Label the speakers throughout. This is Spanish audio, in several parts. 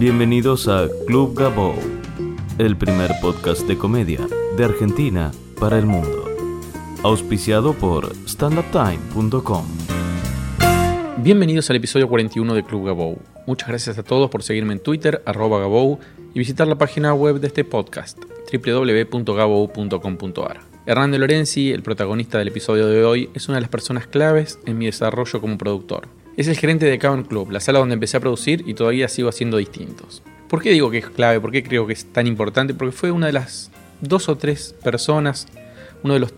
Speaker 1: Bienvenidos a Club Gabo, el primer podcast de comedia de Argentina para el mundo. Auspiciado por standuptime.com.
Speaker 2: Bienvenidos al episodio 41 de Club Gabou. Muchas gracias a todos por seguirme en Twitter, arroba Gabou, y visitar la página web de este podcast, www.gabou.com.ar. Hernán de Lorenzi, el protagonista del episodio de hoy, es una de las personas claves en mi desarrollo como productor. Es el gerente de Cavern Club, la sala donde empecé a producir y todavía sigo haciendo distintos. ¿Por qué digo que es clave? ¿Por qué creo que es tan importante? Porque fue una de las dos o tres personas, uno de los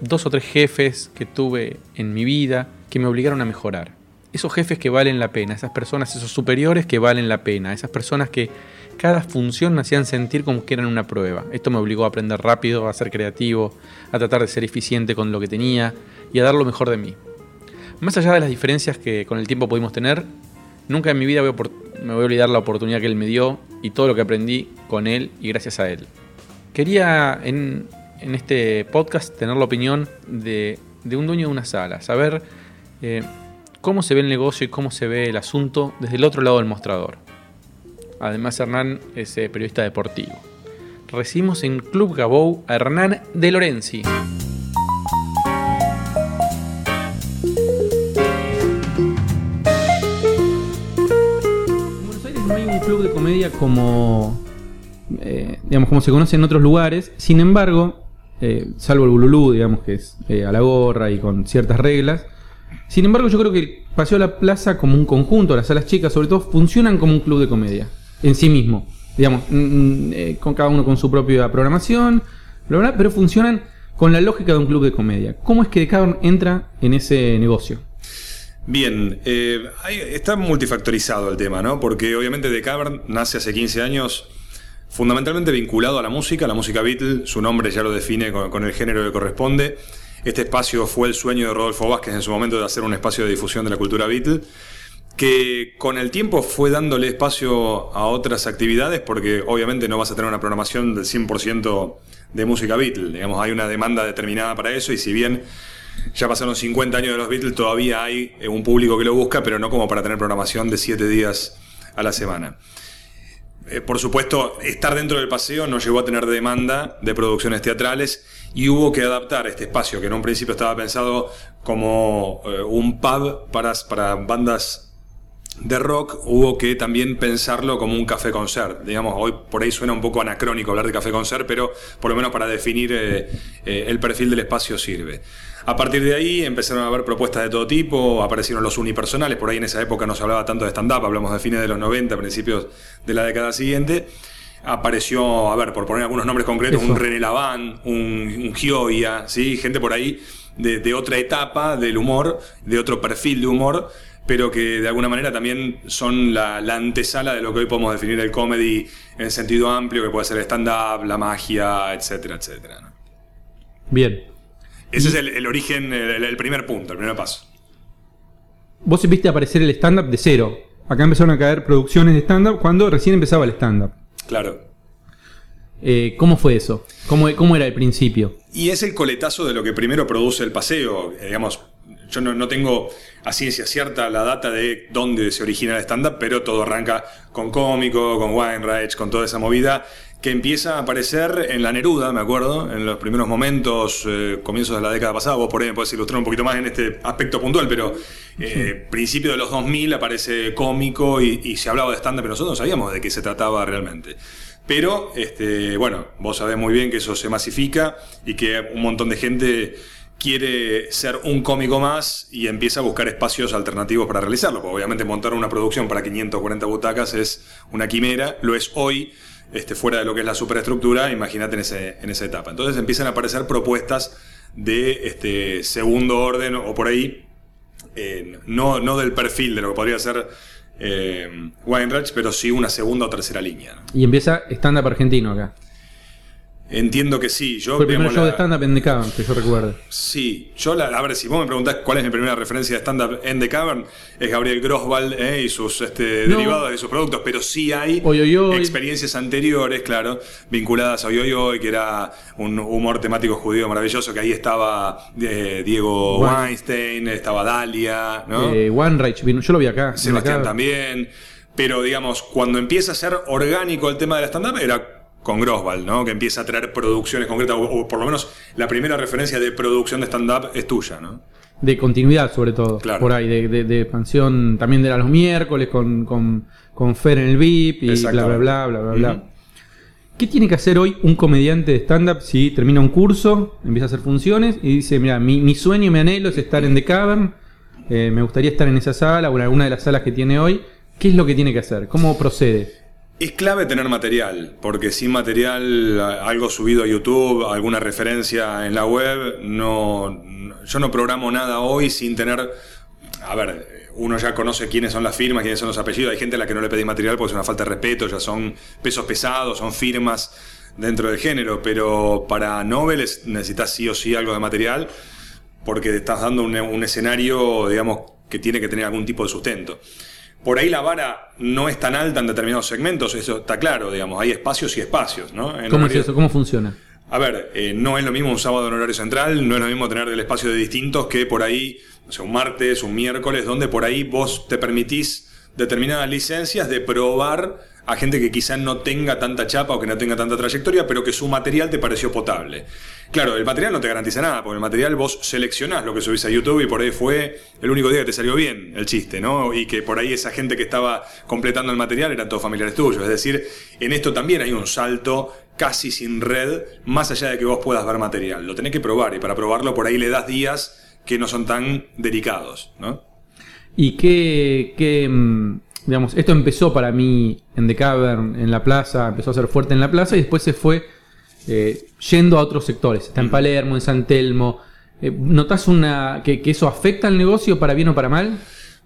Speaker 2: dos o tres jefes que tuve en mi vida que me obligaron a mejorar. Esos jefes que valen la pena, esas personas, esos superiores que valen la pena, esas personas que cada función me hacían sentir como que eran una prueba. Esto me obligó a aprender rápido, a ser creativo, a tratar de ser eficiente con lo que tenía y a dar lo mejor de mí. Más allá de las diferencias que con el tiempo pudimos tener, nunca en mi vida voy me voy a olvidar la oportunidad que él me dio y todo lo que aprendí con él y gracias a él. Quería en, este podcast tener la opinión de, un dueño de una sala, saber eh, cómo se ve el negocio y cómo se ve el asunto desde el otro lado del mostrador. Además, Hernán es eh, periodista deportivo. Recibimos en Club Gabou a Hernán de Lorenzi. Como, eh, digamos, como se conoce en otros lugares. Sin embargo, eh, salvo el Bululú, digamos que es a la gorra y con ciertas reglas, sin embargo, yo creo que el Paseo de la Plaza como un conjunto, las salas chicas sobre todo, funcionan como un club de comedia en sí mismo. Digamos, mm, mm, eh, con cada uno con su propia programación, pero funcionan con la lógica de un club de comedia. ¿Cómo es que uno entra en ese negocio?
Speaker 3: Bien, eh, está multifactorizado el tema, ¿no? Porque obviamente The Cavern nace hace 15 años fundamentalmente vinculado a la música, la música Beatle, su nombre ya lo define con, el género que corresponde. Este espacio fue el sueño de Rodolfo Vázquez en su momento de hacer un espacio de difusión de la cultura Beatle que con el tiempo fue dándole espacio a otras actividades, porque obviamente no vas a tener una programación del 100% de música Beatles. Digamos, hay una demanda determinada para eso, y si bien ya pasaron 50 años de los Beatles, todavía hay eh, un público que lo busca, pero no como para tener programación de 7 días a la semana. Eh, por supuesto, estar dentro del paseo no llegó a tener demanda de producciones teatrales y hubo que adaptar este espacio, que en un principio estaba pensado como eh, un pub para, para bandas de rock hubo que también pensarlo como un café concert. Digamos, hoy por ahí suena un poco anacrónico hablar de café concert, pero por lo menos para definir el perfil del espacio sirve. A partir de ahí empezaron a haber propuestas de todo tipo, aparecieron los unipersonales, por ahí en esa época no se hablaba tanto de stand-up, hablamos de fines de los 90, principios de la década siguiente. Apareció, a ver, por poner algunos nombres concretos, un René Laván, un, un Gioia, ¿sí? gente por ahí de, de otra etapa del humor, de otro perfil de humor pero que de alguna manera también son la, antesala de lo que hoy podemos definir el comedy en sentido amplio, que puede ser stand-up, la magia, etcétera, etcétera.
Speaker 2: Bien.
Speaker 3: Ese es el, origen, el, primer punto, el primer paso.
Speaker 2: Vos viste aparecer el stand-up de cero. Acá empezaron a caer producciones de stand-up cuando recién empezaba el stand-up.
Speaker 3: Claro.
Speaker 2: Eh, ¿Cómo fue eso? ¿Cómo, ¿Cómo, era el principio?
Speaker 3: Y es el coletazo de lo que primero produce el paseo. Eh, digamos, yo no, tengo a ciencia cierta la data de dónde se origina el stand-up, pero todo arranca con cómico, con Weinreich, con toda esa movida que empieza a aparecer en la Neruda, me acuerdo, en los primeros momentos, eh, comienzos de la década pasada. Vos por ahí me podés ilustrar un poquito más en este aspecto puntual, pero eh, principio de los 2000 aparece cómico y, se hablaba de stand-up, pero nosotros no sabíamos de qué se trataba realmente. Pero, este, bueno, vos sabés muy bien que eso se masifica y que un montón de gente quiere ser un cómico más y empieza a buscar espacios alternativos para realizarlo. Porque obviamente montar una producción para 540 butacas es una quimera, lo es hoy, este, fuera de lo que es la superestructura, imagínate en, en esa etapa. Entonces empiezan a aparecer propuestas de este, segundo orden o por ahí, eh, no, no del perfil de lo que podría ser eh, Weinreich, pero sí una segunda o tercera línea.
Speaker 2: Y empieza stand-up argentino acá.
Speaker 3: Entiendo que sí.
Speaker 2: Yo, Fue el primer show de stand-up en The Cavern, que yo recuerdo.
Speaker 3: Sí, yo la, a ver, si vos me preguntás cuál es mi primera referencia de stand-up en The Cavern, es Gabriel Groswald eh, y sus este, derivados de sus productos, pero sí hay experiencias anteriores, claro, vinculadas a Oyoyoy, que era un humor temático judío maravilloso, que ahí estaba eh, Diego Weinstein, estaba Dalia, ¿no?
Speaker 2: Eh, One yo lo vi acá.
Speaker 3: Sebastián también. Pero digamos, cuando empieza a ser orgánico el tema del stand-up, era con Grosval, ¿no? Que empieza a traer producciones concretas, o, por lo menos la primera referencia de producción de stand-up es tuya, ¿no?
Speaker 2: De continuidad, sobre todo. Por ahí, de, expansión también de los miércoles con, con, Fer en el VIP y bla, bla, bla, bla, bla, bla. ¿Qué tiene que hacer hoy un comediante de stand-up si termina un curso, empieza a hacer funciones y dice, mira, mi, sueño y mi anhelo es estar en The Cavern, eh, me gustaría estar en esa sala o en alguna de las salas que tiene hoy? ¿Qué es lo que tiene que hacer? ¿Cómo procede?
Speaker 3: Es clave tener material, porque sin material, algo subido a YouTube, alguna referencia en la web, no, yo no programo nada hoy sin tener, a ver, uno ya conoce quiénes son las firmas, quiénes son los apellidos, hay gente a la que no le pedí material porque es una falta de respeto, ya son pesos pesados, son firmas dentro del género, pero para noveles necesitas sí o sí algo de material porque estás dando un escenario, digamos, que tiene que tener algún tipo de sustento. Por ahí la vara no es tan alta en determinados segmentos, eso está claro, digamos, hay espacios y espacios, ¿no?
Speaker 2: ¿Cómo es eso? ¿Cómo funciona?
Speaker 3: A ver, eh, no es lo mismo un sábado en horario central, no es lo mismo tener el espacio de distintos que por ahí, o sea, un martes, un miércoles, donde por ahí vos te permitís determinadas licencias de probar a gente que quizá no tenga tanta chapa o que no tenga tanta trayectoria, pero que su material te pareció potable. Claro, el material no te garantiza nada, porque el material vos seleccionás lo que subís a YouTube y por ahí fue el único día que te salió bien el chiste, ¿no? Y que por ahí esa gente que estaba completando el material eran todos familiares tuyos. Es decir, en esto también hay un salto casi sin red, más allá de que vos puedas ver material. Lo tenés que probar y para probarlo por ahí le das días que no son tan delicados, ¿no?
Speaker 2: ¿Y qué, qué mm, digamos, esto empezó para mí en The Cavern, en la plaza, empezó a ser fuerte en la plaza y después se fue eh, yendo a otros sectores. Está en Palermo, en San Telmo. Eh, ¿Notas una, que, eso afecta al negocio para bien o para mal?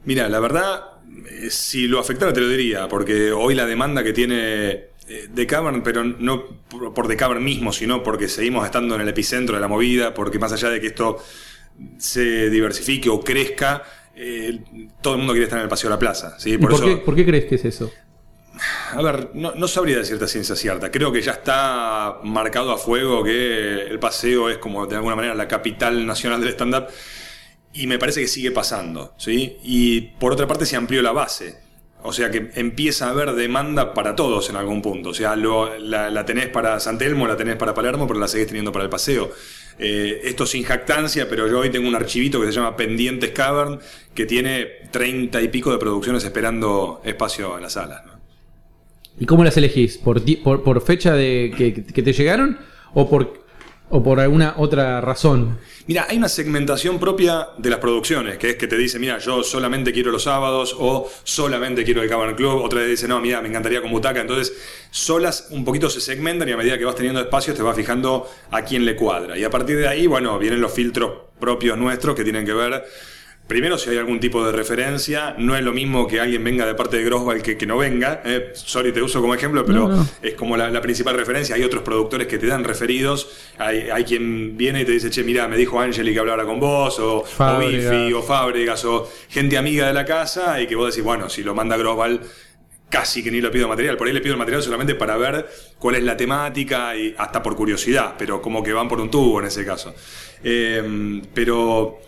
Speaker 3: Mira, la verdad, eh, si lo afectara te lo diría, porque hoy la demanda que tiene The Cavern, pero no por The Cavern mismo, sino porque seguimos estando en el epicentro de la movida, porque más allá de que esto se diversifique o crezca, eh, todo el mundo quiere estar en el Paseo de la Plaza.
Speaker 2: Por, qué, crees que es eso?
Speaker 3: A ver, no, sabría de cierta ciencia cierta. Creo que ya está marcado a fuego que el paseo es como de alguna manera la capital nacional del stand-up y me parece que sigue pasando. ¿sí? Y por otra parte se amplió la base. O sea que empieza a haber demanda para todos en algún punto. O sea, la, tenés para San Telmo, la tenés para Palermo, pero la seguís teniendo para el paseo. Eh, esto sin jactancia, pero yo hoy tengo un archivito que se llama Pendientes Cavern, que tiene treinta y pico de producciones esperando espacio en las salas.
Speaker 2: ¿Y cómo las elegís? ¿Por, por, fecha de que, te llegaron o por, o por alguna otra razón?
Speaker 3: Mira, hay una segmentación propia de las producciones, que es que te dice, mira, yo solamente quiero los sábados o solamente quiero el Cavern Club, otra vez dice, no, mira, me encantaría con butaca. Entonces, solas un poquito se segmentan y a medida que vas teniendo espacios te vas fijando a quién le cuadra. Y a partir de ahí, bueno, vienen los filtros propios nuestros que tienen que ver Primero, si hay algún tipo de referencia, no es lo mismo que alguien venga de parte de Grosval que, que no venga. Eh. Sorry, te uso como ejemplo, pero es como la, principal referencia. Hay otros productores que te dan referidos. Hay, hay quien viene y te dice, che, mira, me dijo Angeli que hablara con vos, o, o Bifi, o Fábregas, o gente amiga de la casa, y que vos decís, bueno, si lo manda Grosval, casi que ni le pido material. Por ahí le pido el material solamente para ver cuál es la temática y hasta por curiosidad, pero como que van por un tubo en ese caso. Eh, pero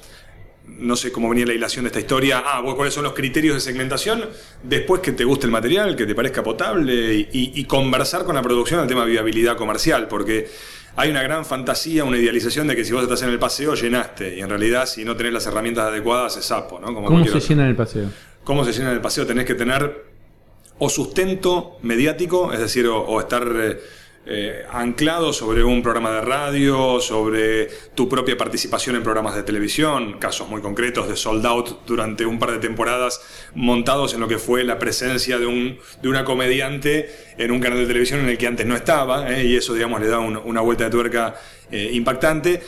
Speaker 3: no sé cómo venía la hilación de esta historia. Ah, cuáles son los criterios de segmentación. Después que te guste el material, que te parezca potable y, conversar con la producción el tema de viabilidad comercial, porque hay una gran fantasía, una idealización de que si vos estás en el paseo llenaste y en realidad si no tenés las herramientas adecuadas es sapo, ¿no?
Speaker 2: ¿Cómo se llena en el paseo?
Speaker 3: ¿Cómo se llena en el paseo? Tenés que tener o sustento mediático, es decir, o, estar... Eh, eh, anclado sobre un programa de radio, sobre tu propia participación en programas de televisión, casos muy concretos de sold out durante un par de temporadas montados en lo que fue la presencia de, un, de una comediante en un canal de televisión en el que antes no estaba, eh, y eso digamos le da una vuelta de tuerca eh, impactante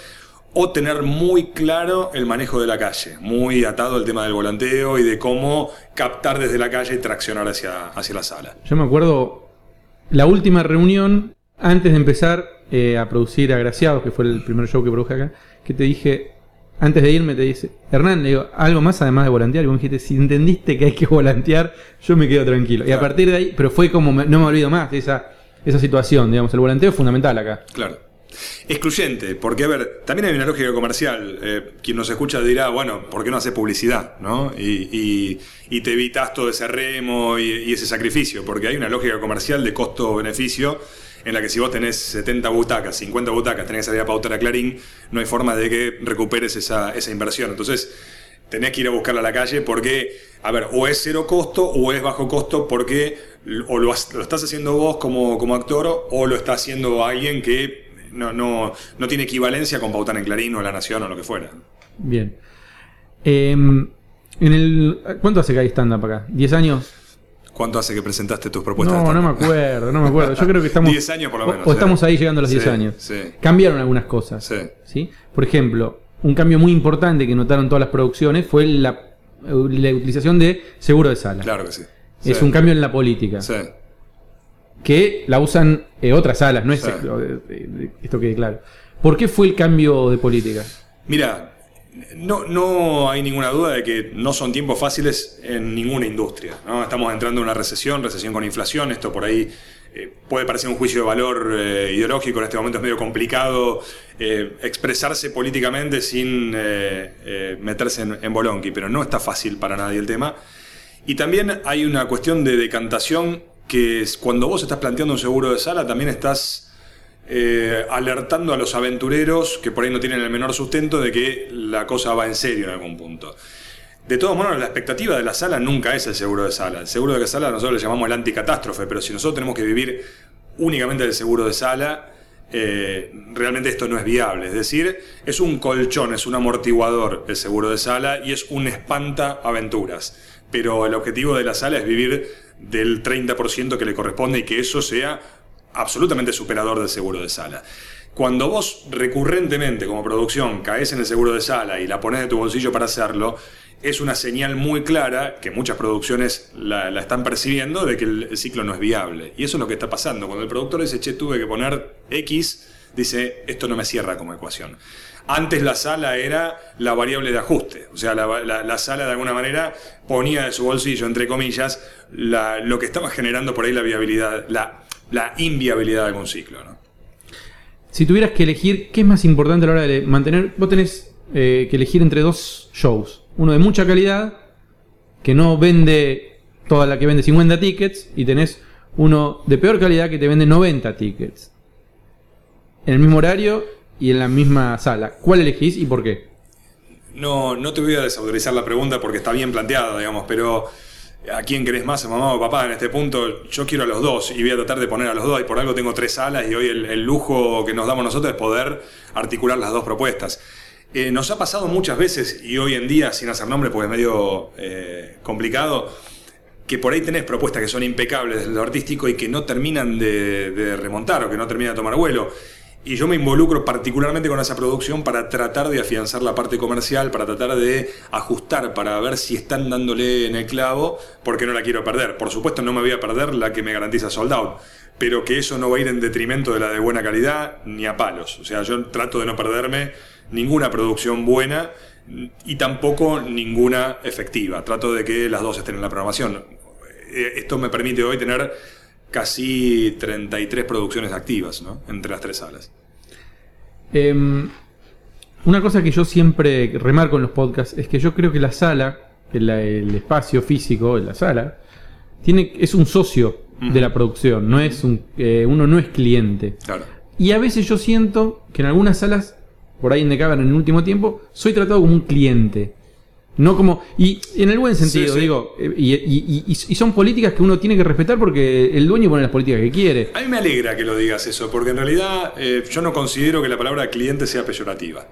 Speaker 3: o tener muy claro el manejo de la calle, muy atado al tema del volanteo y de cómo captar desde la calle y traccionar hacia, hacia la sala.
Speaker 2: Yo me acuerdo la última reunión antes de empezar eh, a producir Agraciados, que fue el primer show que produje acá, que te dije, antes de irme, te dice, Hernán, le digo, algo más además de volantear. Y vos me dijiste, si entendiste que hay que volantear, yo me quedo tranquilo. Y a partir de ahí, pero fue como, no me olvido más de esa, esa situación, digamos, el volanteo es fundamental acá.
Speaker 3: Claro. Excluyente, porque a ver, también hay una lógica comercial. Eh, quien nos escucha dirá, bueno, ¿por qué no hace publicidad? ¿no? Y, te evitas todo ese remo y, ese sacrificio, porque hay una lógica comercial de costo-beneficio en la que si vos tenés 70 butacas, 50 butacas, tenés que salir a pautar a Clarín, no hay forma de que recuperes esa, esa inversión. Entonces, tenés que ir a buscarla a la calle porque, a ver, o es cero costo o es bajo costo porque o lo, estás haciendo vos como, como actor o lo está haciendo alguien que no, no, no tiene equivalencia con pautar en Clarín o La Nación o lo que fuera.
Speaker 2: Bien. Em, en el, ¿Cuánto hace que hay stand-up acá? ¿10 años?
Speaker 3: ¿Cuánto hace que presentaste tus propuestas?
Speaker 2: No, no me acuerdo, no me acuerdo. Yo creo que estamos.
Speaker 3: 10 años por lo menos.
Speaker 2: O, estamos ahí llegando a los 10 años. Cambiaron algunas cosas. Sí. ¿sí? Por ejemplo, un cambio muy importante que notaron todas las producciones fue la, la utilización de seguro de sala.
Speaker 3: Claro que sí.
Speaker 2: Es un cambio en la política. Sí. Que la usan eh, otras salas, no es esto que claro. ¿Por qué fue el cambio de política?
Speaker 3: Mira, no, no hay ninguna duda de que no son tiempos fáciles en ninguna industria. Estamos entrando en una recesión, recesión con inflación, esto por ahí eh, puede parecer un juicio de valor eh, ideológico, en este momento es medio complicado eh, expresarse políticamente sin meterse en, en bolonqui, pero no está fácil para nadie el tema. Y también hay una cuestión de decantación que cuando vos estás planteando un seguro de sala, también estás alertando a los aventureros que por ahí no tienen el menor sustento de que la cosa va en serio en algún punto. De todos modos, la expectativa de la sala nunca es el seguro de sala. El seguro de sala nosotros le llamamos el anticatástrofe, pero si nosotros tenemos que vivir únicamente del seguro de sala, eh, realmente esto no es viable. Es decir, es un colchón, es un amortiguador el seguro de sala y es un espanta aventuras. Pero el objetivo de la sala es vivir del 30% que le corresponde y que eso sea absolutamente superador del seguro de sala. Cuando vos recurrentemente como producción caes en el seguro de sala y la pones de tu bolsillo para hacerlo, es una señal muy clara que muchas producciones la, están percibiendo de que el, ciclo no es viable. Y eso es lo que está pasando. Cuando el productor dice, che, tuve que poner X, dice, esto no me cierra como ecuación. Antes la sala era la variable de ajuste, o sea, la, sala de alguna manera ponía de su bolsillo, entre comillas, lo que estaba generando por ahí la viabilidad, la, inviabilidad de algún ciclo.
Speaker 2: Si tuvieras que elegir, ¿qué es más importante a la hora de mantener? Vos tenés eh, que elegir entre dos shows uno de mucha calidad, que no vende toda la que vende 50 tickets, y tenés uno de peor calidad que te vende 90 tickets. En el mismo horario y en la misma sala. ¿Cuál elegís y por qué?
Speaker 3: No, no te voy a desautorizar la pregunta porque está bien planteada, digamos, pero ¿a quién querés más, a mamá o papá? En este punto yo quiero a los dos y voy a tratar de poner a los dos y por algo tengo tres salas y hoy el lujo que nos damos nosotros es poder articular las dos propuestas. Eh, nos ha pasado muchas veces, y hoy en día, sin hacer nombre porque es medio eh, complicado, que por ahí tenés propuestas que son impecables desde lo artístico y que no terminan de, remontar o que no terminan de tomar vuelo. Y yo me involucro particularmente con esa producción para tratar de afianzar la parte comercial, para tratar de ajustar, para ver si están dándole en el clavo, porque no la quiero perder. Por supuesto no me voy a perder la que me garantiza sold out, pero que eso no va a ir en detrimento de la de buena calidad ni a palos. O sea, yo trato de no perderme ninguna producción buena y tampoco ninguna efectiva. Trato de que las dos estén en la programación. Eh, esto me permite hoy tener casi 33 producciones activas entre las tres salas.
Speaker 2: Em, una cosa que yo siempre remarco en los podcasts es que yo creo que la sala, el, espacio físico de la sala, tiene, es un socio de la producción, no es un, eh, uno no es cliente. Y a veces yo siento que en algunas salas por ahí en en el último tiempo, soy tratado como un cliente. No como. Y en el buen sentido, digo. Eh, y, son políticas que uno tiene que respetar porque el dueño pone las políticas que quiere.
Speaker 3: A mí me alegra que lo digas eso, porque en realidad eh, yo no considero que la palabra cliente sea peyorativa.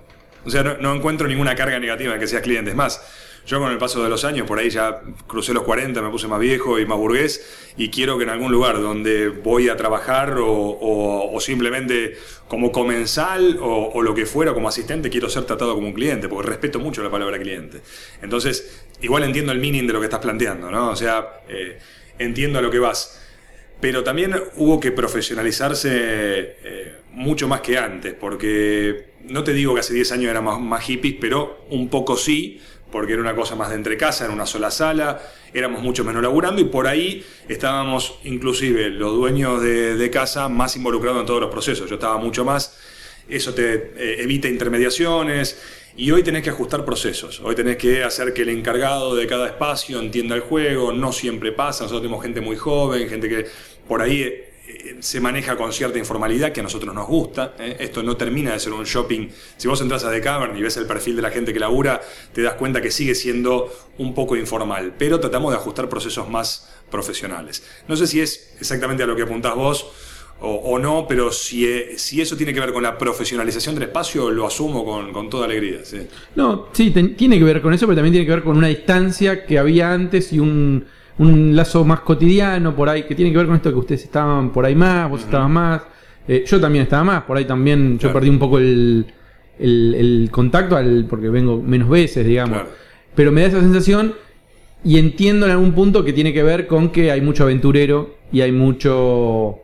Speaker 3: O sea, no, no encuentro ninguna carga negativa en que seas cliente. Es más, yo con el paso de los años, por ahí ya crucé los 40, me puse más viejo y más burgués, y quiero que en algún lugar donde voy a trabajar o, simplemente como comensal o, lo que fuera, como asistente, quiero ser tratado como un cliente, porque respeto mucho la palabra cliente. Entonces, igual entiendo el meaning de lo que estás planteando, ¿no? O sea, eh, entiendo a lo que vas. Pero también hubo que profesionalizarse eh, mucho más que antes, porque no te digo que hace 10 años era más, más hippies, pero un poco sí, porque era una cosa más de entre casa, en una sola sala, éramos mucho menos laburando y por ahí estábamos inclusive los dueños de, casa más involucrados en todos los procesos. Yo estaba mucho más eso te eh, evita intermediaciones. Y hoy tenés que ajustar procesos, hoy tenés que hacer que el encargado de cada espacio entienda el juego, no siempre pasa, nosotros tenemos gente muy joven, gente que por ahí se maneja con cierta informalidad que a nosotros nos gusta. ¿eh? Esto no termina de ser un shopping. Si vos entras a The Cavern y ves el perfil de la gente que labura, te das cuenta que sigue siendo un poco informal, pero tratamos de ajustar procesos más profesionales. No sé si es exactamente a lo que apuntás vos o, no, pero si, eh, si, eso tiene que ver con la profesionalización del espacio, lo asumo con, toda alegría.
Speaker 2: No, sí, tiene que ver con eso, pero también tiene que ver con una distancia que había antes y un un lazo más cotidiano por ahí, que tiene que ver con esto que ustedes estaban por ahí más, vos estabas más, eh, yo también estaba más, por ahí también yo perdí un poco el, contacto al, porque vengo menos veces, digamos. Pero me da esa sensación y entiendo en algún punto que tiene que ver con que hay mucho aventurero y hay mucho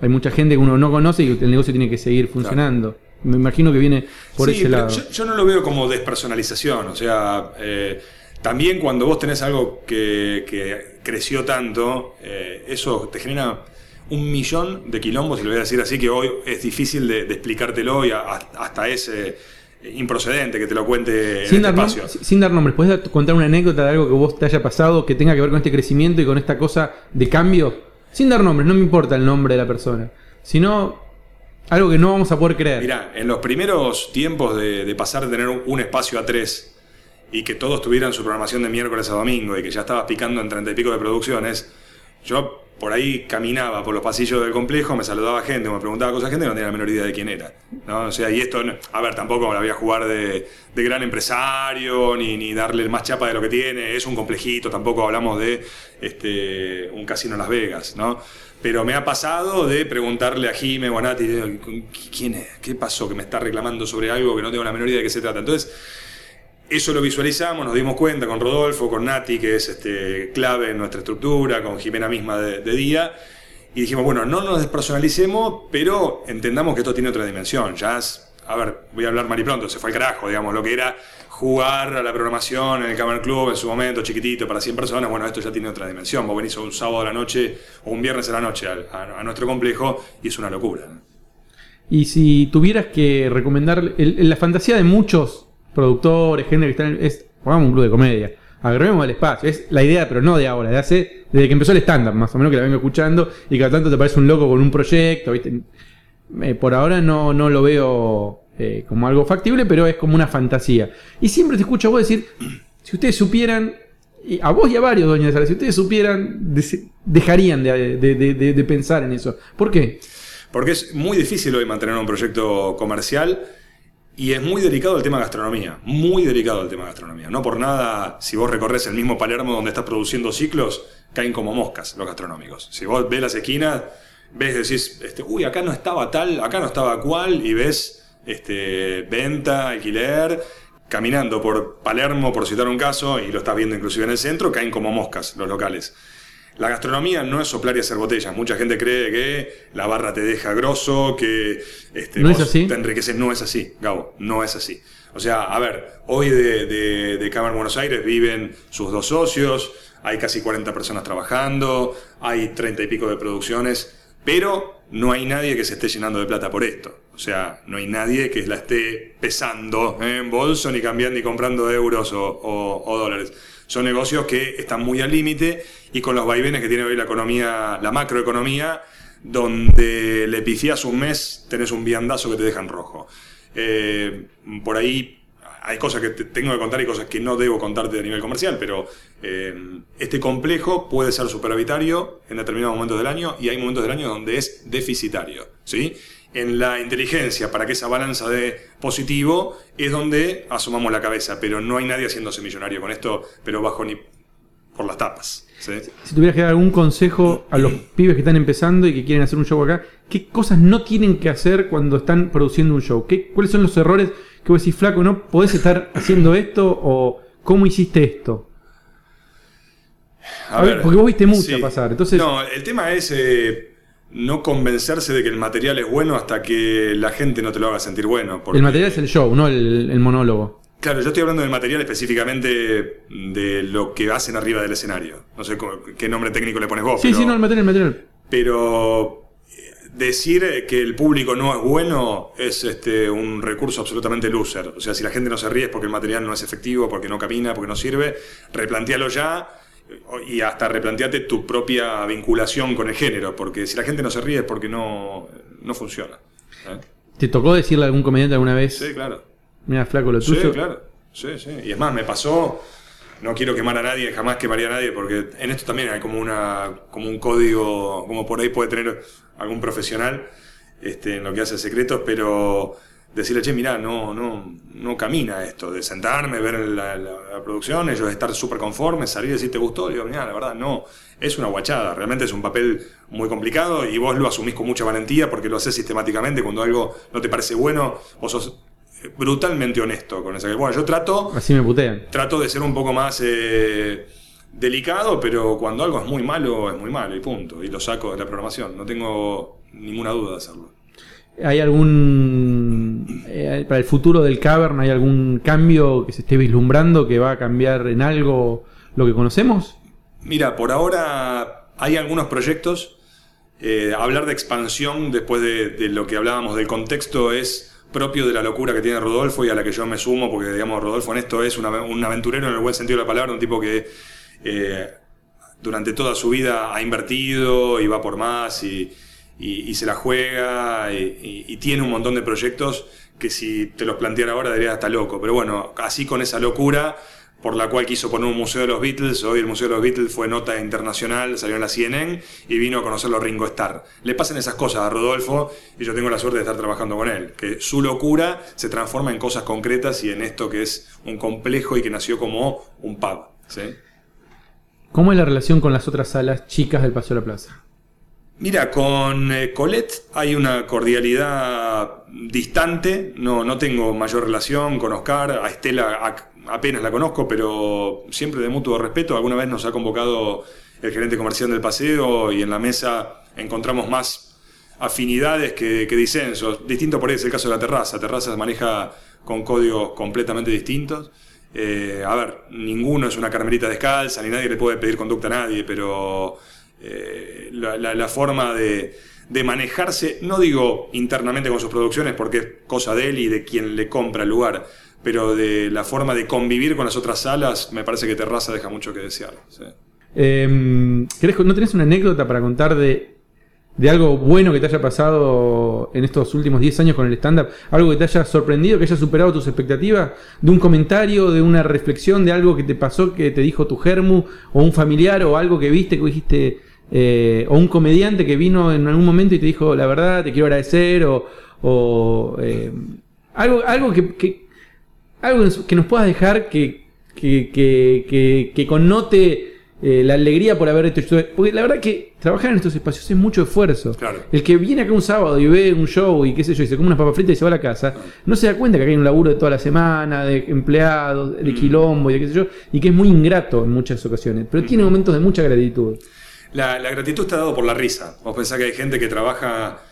Speaker 2: hay mucha gente que uno no conoce y el negocio tiene que seguir funcionando. Me imagino que viene por ese lado.
Speaker 3: Yo, no lo veo como despersonalización, o sea, eh, también cuando vos tenés algo que, creció tanto, eh, eso te genera un millón de quilombos, y lo voy a decir así, que hoy es difícil de, explicártelo y hasta es eh, improcedente que te lo cuente
Speaker 2: sin
Speaker 3: en
Speaker 2: dar
Speaker 3: este espacio.
Speaker 2: Sin dar nombres, ¿puedes contar una anécdota de algo que vos te haya pasado que tenga que ver con este crecimiento y con esta cosa de cambio? Sin dar nombres, no me importa el nombre de la persona, sino algo que no vamos a poder creer.
Speaker 3: Mirá, en los primeros tiempos de, de pasar de tener un espacio a tres y que todos tuvieran su programación de miércoles a domingo y que ya estaba picando en treinta y pico de producciones, yo por ahí caminaba por los pasillos del complejo, me saludaba gente, me preguntaba cosas gente y no tenía la menor idea de quién era. ¿no? O sea, y esto, a ver, tampoco la voy a jugar de, gran empresario, ni, ni, darle más chapa de lo que tiene, es un complejito, tampoco hablamos de este, un casino en Las Vegas, ¿no? Pero me ha pasado de preguntarle a Jime o a Nati, ¿quién es? ¿Qué pasó? Que me está reclamando sobre algo que no tengo la menor idea de qué se trata. Entonces, eso lo visualizamos, nos dimos cuenta con Rodolfo, con Nati, que es este, clave en nuestra estructura, con Jimena misma de, día, y dijimos, bueno, no nos despersonalicemos, pero entendamos que esto tiene otra dimensión. Ya a ver, voy a hablar mal y pronto, se fue al carajo, digamos, lo que era jugar a la programación en el Camel Club en su momento, chiquitito, para 100 personas, bueno, esto ya tiene otra dimensión. Vos venís un sábado a la noche o un viernes a la noche a, nuestro complejo y es una locura.
Speaker 2: Y si tuvieras que recomendar la fantasía de muchos productores, gente que está en es, pongamos un club de comedia. Agreguemos al espacio. Es la idea, pero no de ahora, de hace, desde que empezó el stand-up, más o menos que la vengo escuchando, y cada tanto te parece un loco con un proyecto, ¿viste? Eh, por ahora no, no lo veo eh, como algo factible, pero es como una fantasía. Y siempre te escucho a vos decir, si ustedes supieran, y a vos y a varios, doña Sara, si ustedes supieran, dejarían de, de pensar en eso. ¿Por qué?
Speaker 3: Porque es muy difícil hoy mantener un proyecto comercial y es muy delicado el tema gastronomía, muy delicado el tema gastronomía. No por nada, si vos recorres el mismo Palermo donde estás produciendo ciclos, caen como moscas los gastronómicos. Si vos ves las esquinas, ves, decís, este, uy, acá no estaba tal, acá no estaba cual, y ves este, venta, alquiler, caminando por Palermo, por citar un caso, y lo estás viendo inclusive en el centro, caen como moscas los locales. La gastronomía no es soplar y hacer botellas. Mucha gente cree que la barra te deja grosso, que este,
Speaker 2: ¿No es así?
Speaker 3: te enriqueces. No es así, Gabo, no es así. O sea, a ver, hoy de, de, de Cámara Buenos Aires viven sus dos socios, hay casi 40 personas trabajando, hay 30 y pico de producciones, pero no hay nadie que se esté llenando de plata por esto. O sea, no hay nadie que la esté pesando en bolso, ni cambiando, ni comprando euros o, dólares. Son negocios que están muy al límite y con los vaivenes que tiene hoy la economía, la macroeconomía, donde le pifias un mes, tenés un viandazo que te deja en rojo. Eh, por ahí hay cosas que te tengo que contar y cosas que no debo contarte a nivel comercial, pero eh, este complejo puede ser superavitario en determinados momentos del año y hay momentos del año donde es deficitario. ¿sí? En la inteligencia, para que esa balanza de positivo, es donde asomamos la cabeza, pero no hay nadie haciéndose millonario con esto, pero bajo ni por las tapas.
Speaker 2: Si tuvieras que dar algún consejo a los pibes que están empezando y que quieren hacer un show acá, ¿qué cosas no tienen que hacer cuando están produciendo un show? ¿Qué, ¿Cuáles son los errores que vos decís, flaco, no podés estar haciendo esto o cómo hiciste esto? A, ver, porque vos viste mucho pasar. Entonces...
Speaker 3: No, el tema es eh, no convencerse de que el material es bueno hasta que la gente no te lo haga sentir bueno.
Speaker 2: El material es el show, no el monólogo.
Speaker 3: Claro, yo estoy hablando del material específicamente de lo que hacen arriba del escenario. No sé qué nombre técnico le pones vos.
Speaker 2: Sí, sí, no, el material, el material.
Speaker 3: Pero decir que el público no es bueno es este, un recurso absolutamente loser. O sea, si la gente no se ríe es porque el material no es efectivo, porque no camina, porque no sirve, replantealo ya y hasta replanteate tu propia vinculación con el género, porque si la gente no se ríe es porque no, no funciona. ¿eh?
Speaker 2: ¿Te tocó decirle a algún comediante alguna vez?
Speaker 3: Sí, claro.
Speaker 2: Mira, flaco, lo tuyo.
Speaker 3: Sí, claro. Sí, sí. Y es más, me pasó no quiero quemar a nadie, jamás quemaría a nadie, porque en esto también hay como, una, como un código, como por ahí puede tener algún profesional este, en lo que hace secretos, pero decirle, che, mirá, no, no, no camina esto, de sentarme, ver la, producción, ellos estar súper conformes, salir y decir, ¿te gustó? digo, mirá, la verdad, no, es una guachada, realmente es un papel muy complicado y vos lo asumís con mucha valentía porque lo haces sistemáticamente, cuando algo no te parece bueno, vos sos brutalmente honesto con esa. Bueno, yo trato.
Speaker 2: Así me putean.
Speaker 3: Trato de ser un poco más eh, delicado, pero cuando algo es muy malo, es muy malo y punto. Y lo saco de la programación. No tengo ninguna duda de hacerlo.
Speaker 2: ¿Hay algún. Eh, para el futuro del Cavern, ¿hay algún cambio que se esté vislumbrando que va a cambiar en algo lo que conocemos?
Speaker 3: Mira, por ahora hay algunos proyectos. Eh, hablar de expansión después de lo que hablábamos del contexto es propio de la locura que tiene Rodolfo y a la que yo me sumo, porque digamos, Rodolfo en esto es un aventurero en el buen sentido de la palabra, un tipo que eh, durante toda su vida ha invertido y va por más y, se la juega y, tiene un montón de proyectos que si te los planteara ahora diría hasta loco. Pero bueno, así con esa locura por la cual quiso poner un museo de los Beatles. Hoy el Museo de los Beatles fue nota internacional, salió en la CNN y vino a conocerlo Ringo Starr. Le pasan esas cosas a Rodolfo y yo tengo la suerte de estar trabajando con él, que su locura se transforma en cosas concretas y en esto que es un complejo y que nació como un pub.
Speaker 2: ¿Cómo es la relación con las otras salas chicas del Paseo de la Plaza?
Speaker 3: Mira, con eh, Colette hay una cordialidad distante, no, no tengo mayor relación con Oscar, a Estela apenas la conozco, pero siempre de mutuo respeto. Alguna vez nos ha convocado el gerente comercial del paseo y en la mesa encontramos más afinidades que, disensos. Distinto por ahí es el caso de la terraza. Terraza se maneja con códigos completamente distintos. Eh, a ver, ninguno es una carmelita descalza, ni nadie le puede pedir conducta a nadie, pero eh, la, forma de, de, manejarse, no digo internamente con sus producciones, porque es cosa de él y de quien le compra el lugar, pero de la forma de convivir con las otras salas, me parece que Terraza deja mucho que desear.
Speaker 2: Em, ¿No tenés una anécdota para contar de, algo bueno que te haya pasado en estos últimos 10 años con el stand-up? ¿Algo que te haya sorprendido, que haya superado tus expectativas? ¿De un comentario, de una reflexión, de algo que te pasó, que te dijo tu germu, o un familiar, o algo que viste, que dijiste, eh, o un comediante que vino en algún momento y te dijo, la verdad, te quiero agradecer, o, eh, algo, algo que algo que nos puedas dejar que, que, connote eh, la alegría por haber hecho esto. Porque la verdad que trabajar en estos espacios es mucho esfuerzo. El que viene acá un sábado y ve un show y qué sé yo, y se come unas papas fritas y se va a la casa, no se da cuenta que hay un laburo de toda la semana, de empleados, de mm. quilombo y de qué sé yo, y que es muy ingrato en muchas ocasiones. Pero tiene momentos de mucha gratitud.
Speaker 3: La, la gratitud está dado por la risa. Vos pensás que hay gente que trabaja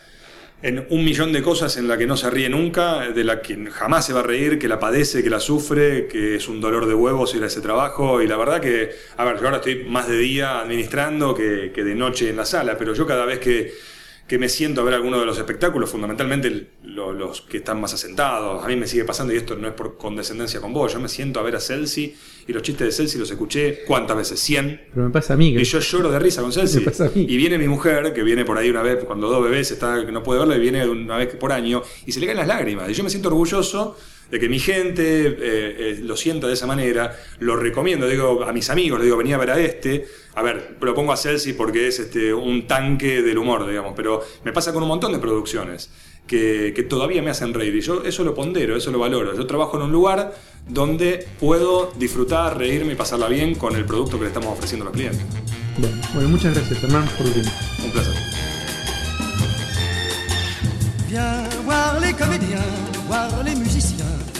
Speaker 3: en un millón de cosas en la que no se ríe nunca, de la que jamás se va a reír, que la padece, que la sufre, que es un dolor de huevos ir a ese trabajo. Y la verdad que, a ver, yo ahora estoy más de día administrando que, que de noche en la sala, pero yo cada vez que que me siento a ver alguno de los espectáculos, fundamentalmente los que están más asentados. A mí me sigue pasando, y esto no es por condescendencia con vos, yo me siento a ver a Celsi y los chistes de Celsi los escuché, ¿cuántas veces? 100.
Speaker 2: Pero me pasa a mí.
Speaker 3: Y yo lloro de risa con Celsi. Y viene mi mujer, que viene por ahí una vez, cuando dos bebés está, que no puede verlo, y viene una vez por año, y se le caen las lágrimas. Y yo me siento orgulloso de que mi gente eh, eh, lo sienta de esa manera, lo recomiendo, digo a mis amigos, le digo, venía a ver a este, a ver, lo pongo a Celsi porque es este, un tanque del humor, digamos, pero me pasa con un montón de producciones que, todavía me hacen reír y yo eso lo pondero, eso lo valoro. Yo trabajo en un lugar donde puedo disfrutar, reírme y pasarla bien con el producto que le estamos ofreciendo a los clientes.
Speaker 2: Bueno, muchas gracias, Fernando, por.
Speaker 3: Un placer. voir les comédiens, voir les musiciens.